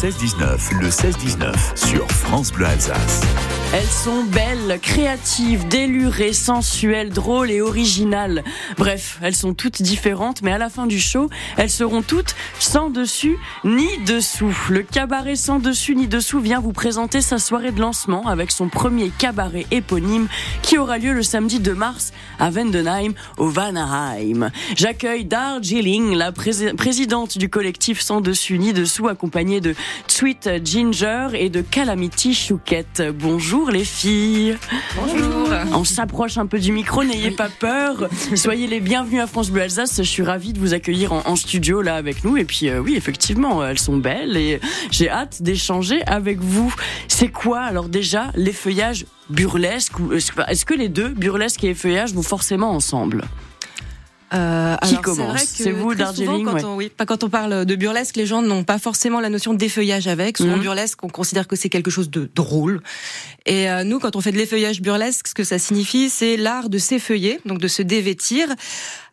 16-19, le 16-19 sur France Bleu Alsace. Elles sont belles, créatives, délurées, sensuelles, drôles et originales. Bref, elles sont toutes différentes, mais à la fin du show, elles seront toutes sans dessus ni dessous. Le cabaret sans dessus ni dessous vient vous présenter sa soirée de lancement avec son premier cabaret éponyme qui aura lieu le samedi 2 mars à Vendenheim au Vanaheim. J'accueille Darjeeling, la présidente du collectif sans dessus ni dessous, accompagnée de Sweet Ginger et de Calamity Chouquette. Bonjour les filles. Bonjour. On s'approche un peu du micro, n'ayez pas peur. Soyez les bienvenus à France Bleu Alsace. Je suis ravie de vous accueillir en, studio là avec nous. Et puis euh, oui, effectivement, elles sont belles et j'ai hâte d'échanger avec vous. C'est quoi alors déjà les feuillages burlesques Est-ce que les deux, burlesque et feuillage, vont forcément ensemble? Euh, Qui commence C'est vous, Darjeeling quand, on, oui, quand on parle de burlesque, les gens n'ont pas forcément la notion d'effeuillage avec. Souvent, mhm. burlesque, on considère que c'est quelque chose de drôle. Et euh, nous, quand on fait de l'effeuillage burlesque, ce que ça signifie, c'est l'art de s'effeuiller, donc de se dévêtir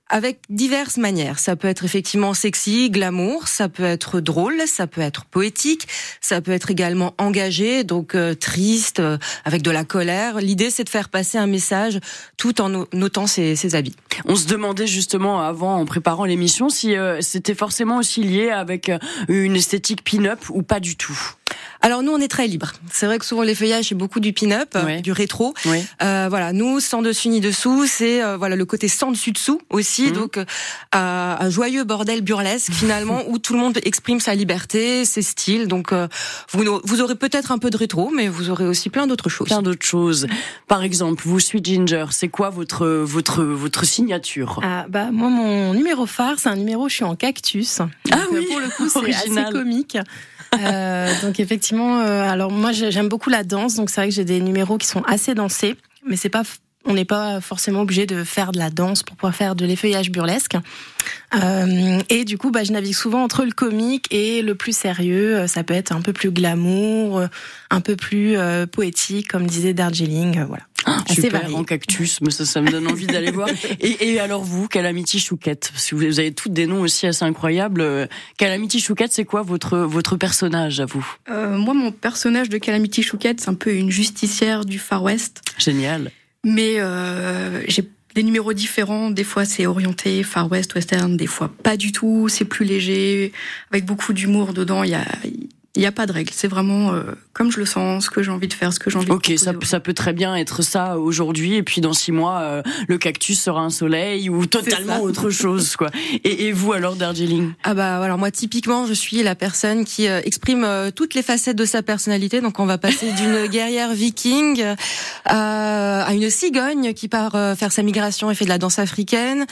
avec diverses manières. Ça peut être effectivement sexy, glamour, ça peut être drôle, ça peut être poétique, ça peut être également engagé, donc euh, triste, euh, avec de la colère. L'idée, c'est de faire passer un message tout en notant ses, ses, habits. On se demandait justement avant, en préparant l'émission, si euh, c'était forcément aussi lié avec une esthétique pin-up ou pas du tout. Alors nous, on est très libre. C'est vrai que souvent les feuillages, c'est beaucoup du pin-up, du rétro. Euh, voilà, nous, sans dessus ni dessous, c'est euh, voilà le côté sans dessus dessous aussi. Mhm. Donc euh, un joyeux bordel burlesque finalement où tout le monde exprime sa liberté, ses styles. Donc vous, vous aurez peut-être un peu de rétro, mais vous aurez aussi plein d'autres choses. Plein d'autres choses. Par exemple, vous, Sweet Ginger, c'est quoi votre votre votre signature? Ah, bah moi, mon numéro phare, c'est un numéro. Je suis en cactus. ah oui, pour le coup, c'est assez comique. Euh, donc effectivement, euh, alors moi j'aime beaucoup la danse, donc c'est vrai que j'ai des numéros qui sont assez dansés, mais c'est pas on n'est pas forcément obligé de faire de la danse pour pouvoir faire de l'effeuillage burlesque. Euh, et du coup, bah, je navigue souvent entre le comique et le plus sérieux. Ça peut être un peu plus glamour, un peu plus poétique, comme disait Darjeeling. voilà. Ah, super, en cactus, mais ça, ça me donne envie d'aller voir. Et, et, alors vous, Calamity Chouquette, si vous, avez toutes des noms aussi assez incroyables. Euh, Calamity Chouquette, c'est quoi votre votre personnage à vous? Euh, Moi, mon personnage de Calamity Chouquette, c'est un peu une justicière du Far West. Génial. Mais euh, j'ai des numéros différents. Des fois, c'est orienté Far West, Western. Des fois, pas du tout. C'est plus léger, avec beaucoup d'humour dedans. Il y a il n'y a pas de règle. C'est vraiment euh, comme je le sens, ce que j'ai envie de faire, ce que j'ai envie Ok, de ça, ça peut très bien être ça aujourd'hui, et puis dans six mois, euh, le cactus sera un soleil ou totalement autre chose, quoi. Et, et, vous alors, Darjeeling? Ah bah alors moi typiquement, je suis la personne qui euh, exprime toutes les facettes de sa personnalité. Donc on va passer d'une guerrière viking à une cigogne qui part faire sa migration et fait de la danse africaine.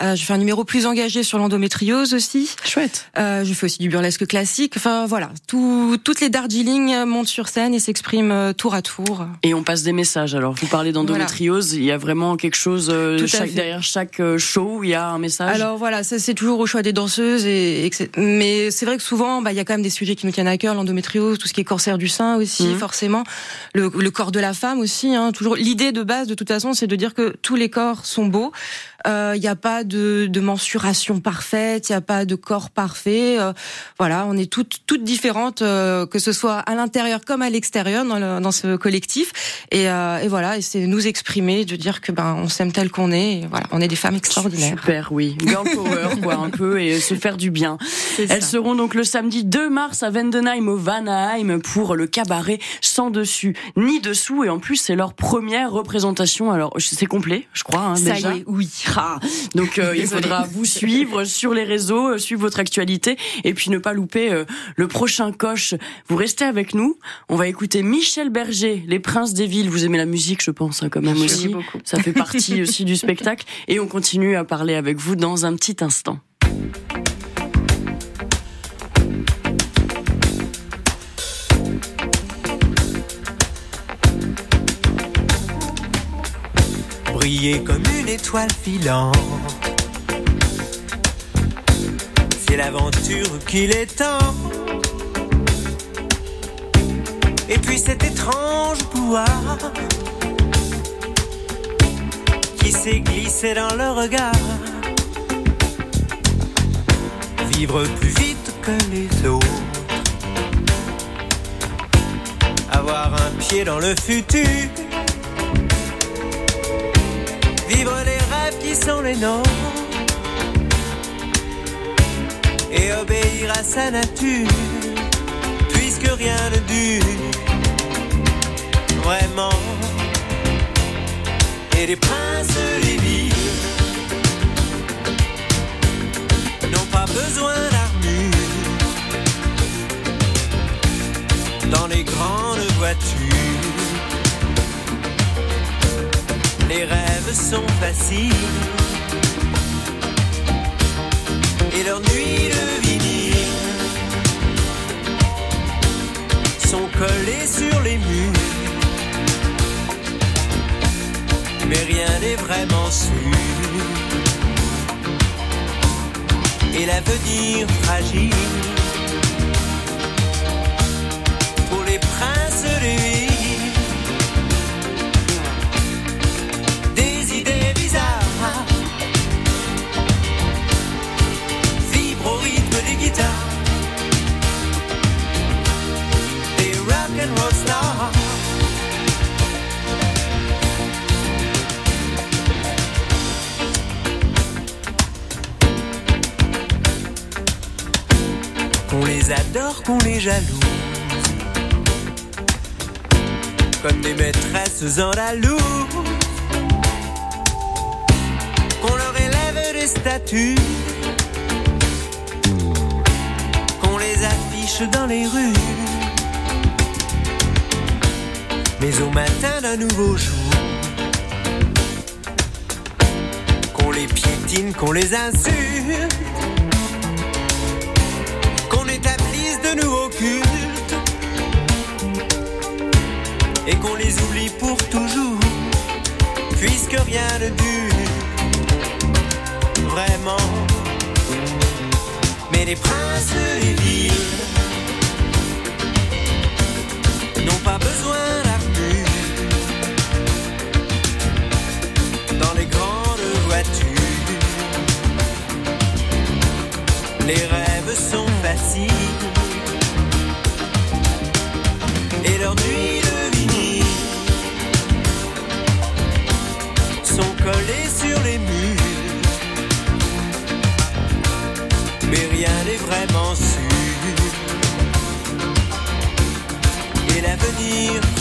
je fais un numéro plus engagé sur l'endométriose aussi. Chouette. je fais aussi du burlesque classique. Enfin voilà, tout toutes les Darjeeling montent sur scène et s'expriment euh, tour à tour. Et on passe des messages. Alors, vous parlez d'endométriose, il y a vraiment quelque chose euh, derrière chaque euh, show, il y a un message. Alors voilà, ça c'est toujours au choix des danseuses et, mais c'est vrai que souvent, bah il y a quand même des sujets qui nous tiennent à cœur, l'endométriose, tout ce qui est cancer du sein aussi, mhm. forcément, le, corps de la femme aussi. Hein, toujours l'idée de base, de toute façon, c'est de dire que tous les corps sont beaux. Il n'y a pas de, de mensuration parfaite, il n'y a pas de corps parfait. voilà, on est toutes toutes différentes euh, que ce soit à l'intérieur comme à l'extérieur dans, dans, ce collectif. Et, euh, et voilà, et c'est nous exprimer, de dire que ben on s'aime tel qu'on est. Et voilà, on est des femmes extraordinaires. Super, oui, girl power quoi, un peu et se faire du bien. Elles seront donc le samedi 2 mars à Vendenheim au Vanheim pour le cabaret sans dessus ni dessous et en plus c'est leur première représentation. Alors c'est complet, je crois. Hein, Ça déjà. y est, oui. Ah, donc euh, il faudra vous suivre sur les réseaux, suivre votre actualité et puis ne pas louper le prochain vous restez avec nous. On va écouter Michel Berger, Les Princes des Villes. Vous aimez la musique, je pense, hein, quand même aussi. Ça fait partie aussi du spectacle. Et on continue à parler avec vous dans un petit instant. Briller comme une étoile filante. C'est l'aventure qu'il est temps et puis cet étrange pouvoir qui s'est glissé dans le regard. Vivre plus vite que les autres, avoir un pied dans le futur. Vivre les rêves qui sont les nôtres. Et obéir à sa nature, rien ne dure vraiment. Et les princes les villes n'ont pas besoin d'armure dans les grandes voitures. Les rêves sont faciles et leurs nuits sont collées sur les murs. Mais rien n'est vraiment sûr. Et l'avenir fragile Qu'on les adore, qu'on les jalouse. Comme des maîtresses andalouse. Qu'on leur élève des statues. Qu'on les affiche dans les rues. Mais au matin d'un nouveau jour. Qu'on les piétine, qu'on les insulte de nouveaux cultes et qu'on les oublie pour toujours, puisque rien ne dure vraiment. Mais les princes des villes n'ont pas besoin d'armure dans les grandes voitures. Les rêves sont faciles et leurs nuits de vinyle sont collées sur les murs. Mais rien n'est vraiment sûr. Et l'avenir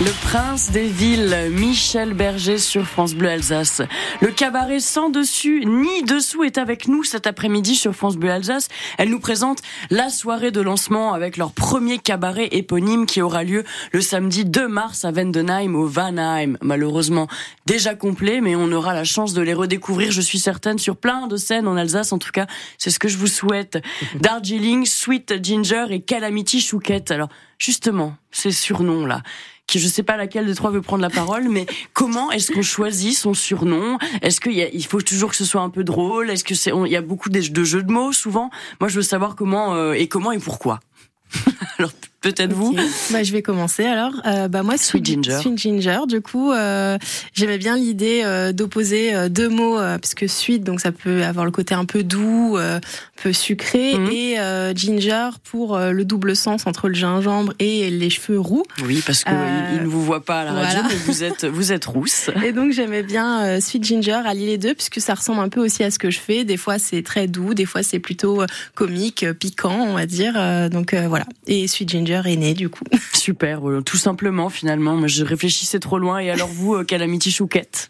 Le prince des villes, Michel Berger sur France Bleu Alsace. Le cabaret sans dessus ni dessous est avec nous cet après-midi sur France Bleu Alsace. Elle nous présente la soirée de lancement avec leur premier cabaret éponyme qui aura lieu le samedi 2 mars à Vendenheim au Vanheim. Malheureusement déjà complet, mais on aura la chance de les redécouvrir, je suis certaine, sur plein de scènes en Alsace. En tout cas, c'est ce que je vous souhaite. Darjeeling, Sweet Ginger et Calamity Chouquette. Alors, justement, ces surnoms-là qui je sais pas laquelle des trois veut prendre la parole, mais comment est-ce qu'on choisit son surnom? Est-ce qu'il il faut toujours que ce soit un peu drôle? Est-ce que c'est il y a beaucoup de jeux de mots souvent? Moi, je veux savoir comment euh, et comment et pourquoi. Alors peut-être vous. Bah, je vais commencer alors. Euh, bah moi, Sweet Ginger. Sweet Ginger. Du coup, euh, j'aimais bien l'idée euh, d'opposer euh, deux mots euh, parce que sweet, donc ça peut avoir le côté un peu doux, euh, un peu sucré, Mhm. et euh, ginger pour le double sens entre le gingembre et les cheveux roux. Oui, parce que Euh, il, il ne vous voit pas à la radio, voilà. mais vous êtes vous êtes rousse. Et donc j'aimais bien euh, Sweet Ginger, allier les deux, puisque ça ressemble un peu aussi à ce que je fais. Des fois c'est très doux, des fois c'est plutôt comique, piquant, on va dire. Euh, donc euh, voilà. Et Sweet Ginger est né du coup. Super, voilà, tout simplement finalement. Je réfléchissais trop loin. Et alors vous, euh, Calamity Chouquette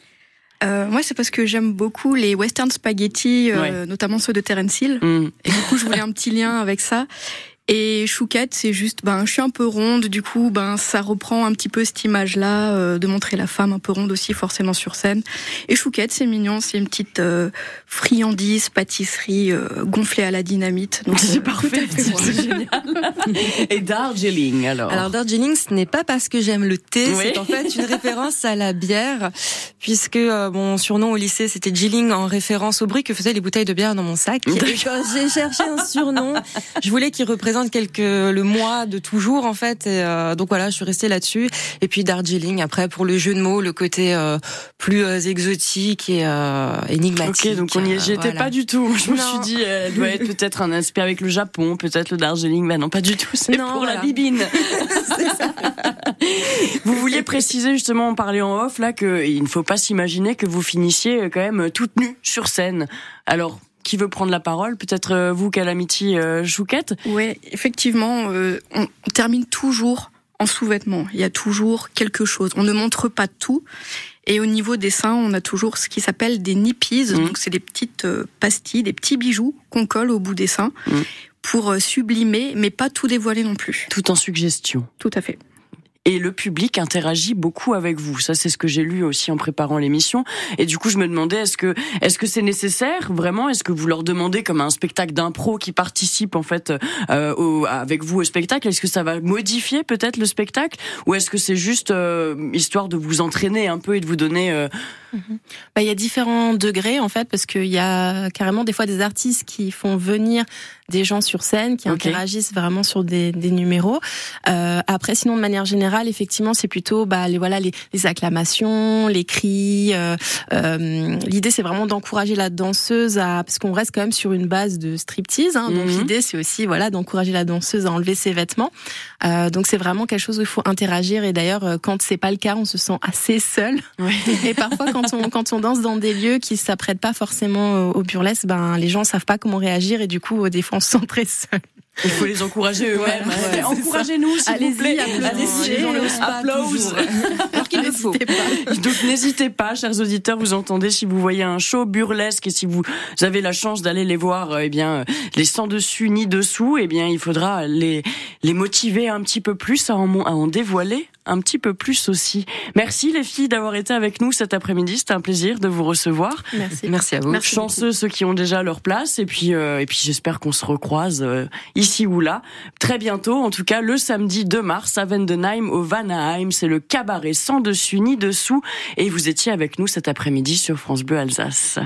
Euh, moi, c'est parce que j'aime beaucoup les western spaghetti, euh, Ouais. notamment ceux de Terence Hill. Hum. Et du coup, je voulais un petit lien avec ça. Et Chouquette, c'est juste, ben, je suis un peu ronde, du coup, ben, ça reprend un petit peu cette image-là, euh, de montrer la femme un peu ronde aussi, forcément sur scène. Et Chouquette, c'est mignon, c'est une petite euh, friandise, pâtisserie euh, gonflée à la dynamite. Donc c'est parfait, c'est génial. Et Darjeeling, alors Alors Darjeeling, ce n'est pas parce que j'aime le thé, c'est en fait une référence à la bière, puisque mon surnom au lycée, c'était Jilling en référence au bruit que faisaient les bouteilles de bière dans mon sac. Et quand j'ai cherché un surnom, je voulais qu'il représente quelques le mois de toujours en fait. Et, euh, donc voilà, je suis restée là-dessus. Et puis Darjeeling après pour le jeu de mots, le côté euh, plus euh, exotique et énigmatique. Ok, donc on y j'étais pas du tout. Je me suis dit, elle doit être peut-être un aspect avec le Japon, peut-être le Darjeeling. Mais non, pas du tout. C'est pour la bibine. vous vouliez préciser justement, en parler en off là, qu'il ne faut pas s'imaginer que vous finissiez quand même toute nue sur scène. Alors qui veut prendre la parole Peut-être euh, vous, Calamity euh, Chouquette Oui, effectivement, euh, on termine toujours en sous-vêtements. Il y a toujours quelque chose. On ne montre pas tout. Et au niveau des seins, on a toujours ce qui s'appelle des nippies. Mmh. Donc, c'est des petites pastilles, des petits bijoux qu'on colle au bout des seins mmh. pour sublimer, mais pas tout dévoiler non plus. Tout en suggestion. Tout à fait et le public interagit beaucoup avec vous. Ça, c'est ce que j'ai lu aussi en préparant l'émission. Et du coup, je me demandais, est-ce que est-ce que c'est nécessaire vraiment? Est-ce que vous leur demandez comme un spectacle d'impro qui participe en fait euh, au, avec vous au spectacle Est-ce que ça va modifier peut-être le spectacle? Ou est-ce que c'est juste euh, histoire de vous entraîner un peu et de vous donner euh... bah, il y a différents degrés en fait parce qu'il y a carrément des fois des artistes qui font venir des gens sur scène qui interagissent vraiment sur des, des numéros. Après, sinon de manière générale effectivement, c'est plutôt bah, les, voilà, les, acclamations, les cris. Euh, euh, l'idée, c'est vraiment d'encourager la danseuse à, parce qu'on reste quand même sur une base de striptease. Hein, donc mhm. l'idée, c'est aussi voilà d'encourager la danseuse à enlever ses vêtements. Euh, donc c'est vraiment quelque chose où il faut interagir. Et d'ailleurs, quand c'est pas le cas, on se sent assez seul. Et parfois, quand on quand on danse dans des lieux qui s'apprêtent pas forcément au burlesque, ben les gens savent pas comment réagir et du coup, des fois, on se sent très seul. Il faut les encourager eux-mêmes. Encouragez-nous, s'il vous plaît. Allez-y, applaudissements. Alors qu'il le faut. Donc n'hésitez pas, chers auditeurs, vous entendez, si vous voyez un show burlesque et si vous avez la chance d'aller les voir, eh bien, les sans dessus ni dessous, eh bien, il faudra les, les motiver un petit peu plus à en, à en dévoiler un petit peu plus aussi. Merci les filles d'avoir été avec nous cet après-midi. C'était un plaisir de vous recevoir. Merci. Merci à vous. Merci Chanceux ceux qui ont déjà leur place et puis euh, et puis j'espère qu'on se recroise euh, ici ou là très bientôt. En tout cas le samedi 2 mars à Vendenheim au Vanaheim, c'est le cabaret sans dessus ni dessous et vous étiez avec nous cet après-midi sur France Bleu Alsace.